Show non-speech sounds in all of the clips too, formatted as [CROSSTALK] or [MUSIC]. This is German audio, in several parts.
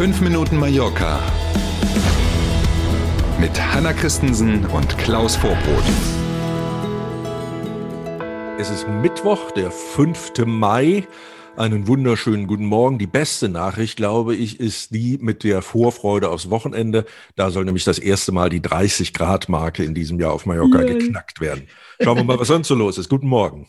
5 Minuten Mallorca mit Hanna Christensen und Klaus Vorbrot. Es ist Mittwoch, der 5. Mai. Einen wunderschönen guten Morgen. Die beste Nachricht, glaube ich, ist die mit der Vorfreude aufs Wochenende. Da soll nämlich das erste Mal die 30 Grad Marke in diesem Jahr auf Mallorca Yay. geknackt werden. Schauen wir mal, was sonst so los ist. Guten Morgen.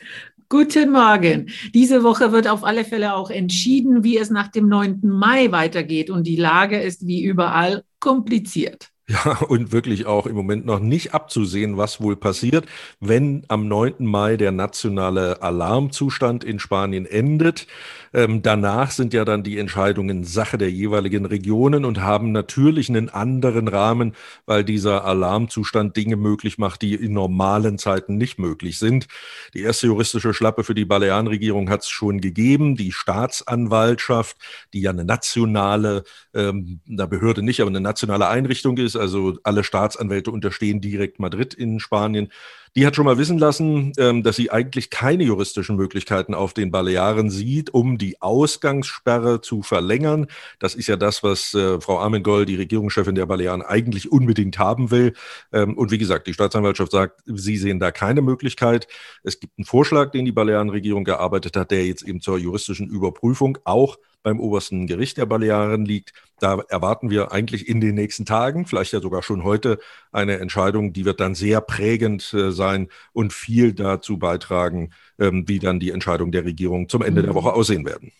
Guten Morgen. Diese Woche wird auf alle Fälle auch entschieden, wie es nach dem 9. Mai weitergeht. Und die Lage ist wie überall kompliziert. Ja, und wirklich auch im Moment noch nicht abzusehen, was wohl passiert, wenn am 9. Mai der nationale Alarmzustand in Spanien endet. Ähm, danach sind ja dann die Entscheidungen Sache der jeweiligen Regionen und haben natürlich einen anderen Rahmen, weil dieser Alarmzustand Dinge möglich macht, die in normalen Zeiten nicht möglich sind. Die erste juristische Schlappe für die Balearenregierung hat es schon gegeben. Die Staatsanwaltschaft, die ja eine nationale, ähm, Behörde nicht, aber eine nationale Einrichtung ist, also alle Staatsanwälte unterstehen direkt Madrid in Spanien, die hat schon mal wissen lassen, ähm, dass sie eigentlich keine juristischen Möglichkeiten auf den Balearen sieht, um die Ausgangssperre zu verlängern. Das ist ja das, was äh, Frau Armengol, die Regierungschefin der Balearen, eigentlich unbedingt haben will. Ähm, und wie gesagt, die Staatsanwaltschaft sagt, sie sehen da keine Möglichkeit. Es gibt einen Vorschlag, den die Balearenregierung gearbeitet hat, der jetzt eben zur juristischen Überprüfung auch beim obersten Gericht der Balearen liegt. Da erwarten wir eigentlich in den nächsten Tagen, vielleicht ja sogar schon heute, eine Entscheidung, die wird dann sehr prägend äh, sein und viel dazu beitragen, ähm, wie dann die Entscheidung der Regierung zum Ende mhm. der Woche aussehen werden.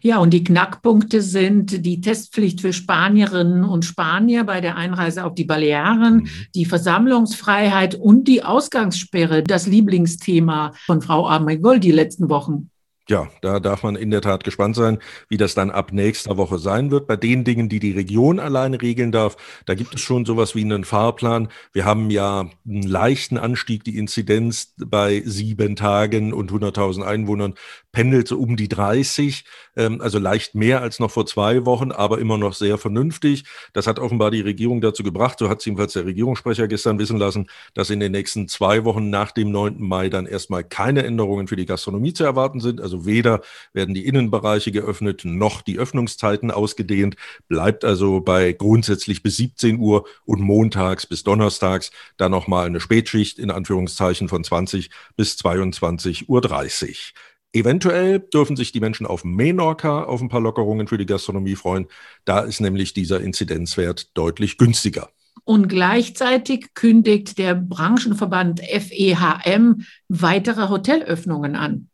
Ja, und die Knackpunkte sind die Testpflicht für Spanierinnen und Spanier bei der Einreise auf die Balearen, mhm. die Versammlungsfreiheit und die Ausgangssperre, das Lieblingsthema von Frau Armegol die letzten Wochen ja, da darf man in der Tat gespannt sein, wie das dann ab nächster Woche sein wird. Bei den Dingen, die die Region alleine regeln darf, da gibt es schon sowas wie einen Fahrplan. Wir haben ja einen leichten Anstieg, die Inzidenz bei sieben Tagen und 100.000 Einwohnern pendelt so um die 30, ähm, also leicht mehr als noch vor zwei Wochen, aber immer noch sehr vernünftig. Das hat offenbar die Regierung dazu gebracht, so hat es jedenfalls der Regierungssprecher gestern wissen lassen, dass in den nächsten zwei Wochen nach dem 9. Mai dann erstmal keine Änderungen für die Gastronomie zu erwarten sind. Also weder werden die Innenbereiche geöffnet, noch die Öffnungszeiten ausgedehnt, bleibt also bei grundsätzlich bis 17 Uhr und montags bis donnerstags dann nochmal eine Spätschicht in Anführungszeichen von 20 bis 22.30 Uhr. Eventuell dürfen sich die Menschen auf Menorca auf ein paar Lockerungen für die Gastronomie freuen. Da ist nämlich dieser Inzidenzwert deutlich günstiger. Und gleichzeitig kündigt der Branchenverband FEHM weitere Hotelöffnungen an.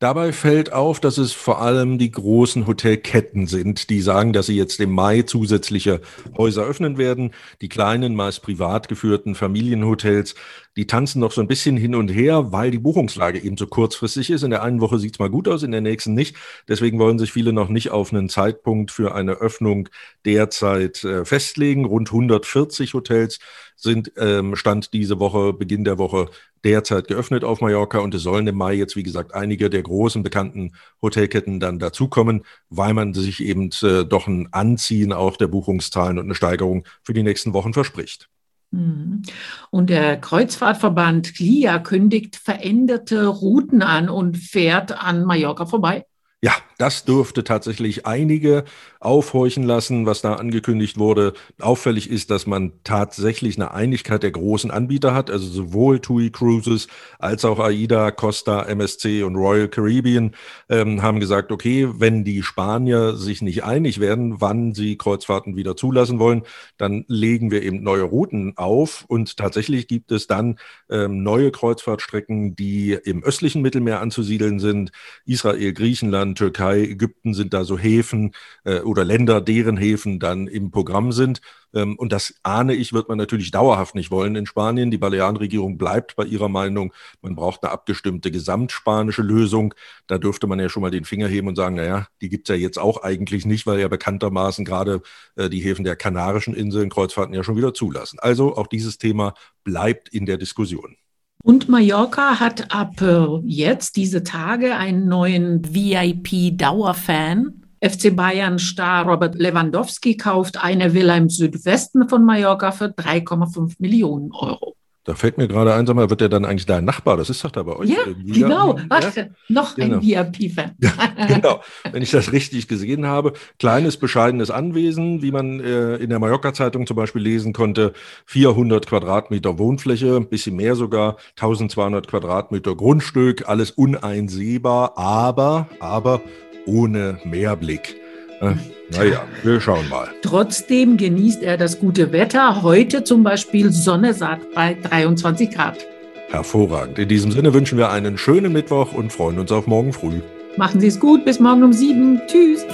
Dabei fällt auf, dass es vor allem die großen Hotelketten sind, die sagen, dass sie jetzt im Mai zusätzliche Häuser öffnen werden. Die kleinen, meist privat geführten Familienhotels, die tanzen noch so ein bisschen hin und her, weil die Buchungslage eben so kurzfristig ist. In der einen Woche sieht es mal gut aus, in der nächsten nicht. Deswegen wollen sich viele noch nicht auf einen Zeitpunkt für eine Öffnung derzeit äh, festlegen. Rund 140 Hotels sind ähm, Stand diese Woche, Beginn der Woche derzeit geöffnet auf Mallorca und es sollen im Mai jetzt, wie gesagt, einige der großen bekannten Hotelketten dann dazukommen, weil man sich eben äh, doch ein Anziehen auch der Buchungszahlen und eine Steigerung für die nächsten Wochen verspricht. Mhm. Und der Kreuzfahrtverband CLIA kündigt veränderte Routen an und fährt an Mallorca vorbei. Ja, das dürfte tatsächlich einige aufhorchen lassen, was da angekündigt wurde. Auffällig ist, dass man tatsächlich eine Einigkeit der großen Anbieter hat, also sowohl TUI Cruises als auch AIDA, Costa, MSC und Royal Caribbean ähm, haben gesagt, okay, wenn die Spanier sich nicht einig werden, wann sie Kreuzfahrten wieder zulassen wollen, dann legen wir eben neue Routen auf und tatsächlich gibt es dann ähm, neue Kreuzfahrtstrecken, die im östlichen Mittelmeer anzusiedeln sind. Israel, Griechenland, Türkei, Türkei, Ägypten sind da so Häfen äh, oder Länder, deren Häfen dann im Programm sind. Ähm, und das ahne ich, wird man natürlich dauerhaft nicht wollen in Spanien. Die Balearenregierung bleibt bei ihrer Meinung, man braucht eine abgestimmte gesamtspanische Lösung. Da dürfte man ja schon mal den Finger heben und sagen, naja, die gibt es ja jetzt auch eigentlich nicht, weil ja bekanntermaßen gerade äh, die Häfen der Kanarischen Inseln Kreuzfahrten ja schon wieder zulassen. Also auch dieses Thema bleibt in der Diskussion. Und Mallorca hat ab äh, jetzt diese Tage einen neuen VIP-Dauerfan. FC Bayern-Star Robert Lewandowski kauft eine Villa im Südwesten von Mallorca für 3,5 Millionen Euro. Da fällt mir gerade ein, sag mal, wird der dann eigentlich dein Nachbar? Das ist doch da bei euch. Ja, genau. Ja? Ach, noch Genau. ein VIP-Fan. [LAUGHS] genau, wenn ich das richtig gesehen habe. Kleines, bescheidenes Anwesen, wie man äh, in der Mallorca-Zeitung zum Beispiel lesen konnte. 400 Quadratmeter Wohnfläche, ein bisschen mehr sogar, 1200 Quadratmeter Grundstück, alles uneinsehbar, aber, aber ohne Mehrblick. Äh, naja, wir schauen mal. Trotzdem genießt er das gute Wetter. Heute zum Beispiel Sonne sagt bei 23 Grad. Hervorragend. In diesem Sinne wünschen wir einen schönen Mittwoch und freuen uns auf morgen früh. Machen Sie es gut. Bis morgen um sieben. Tschüss.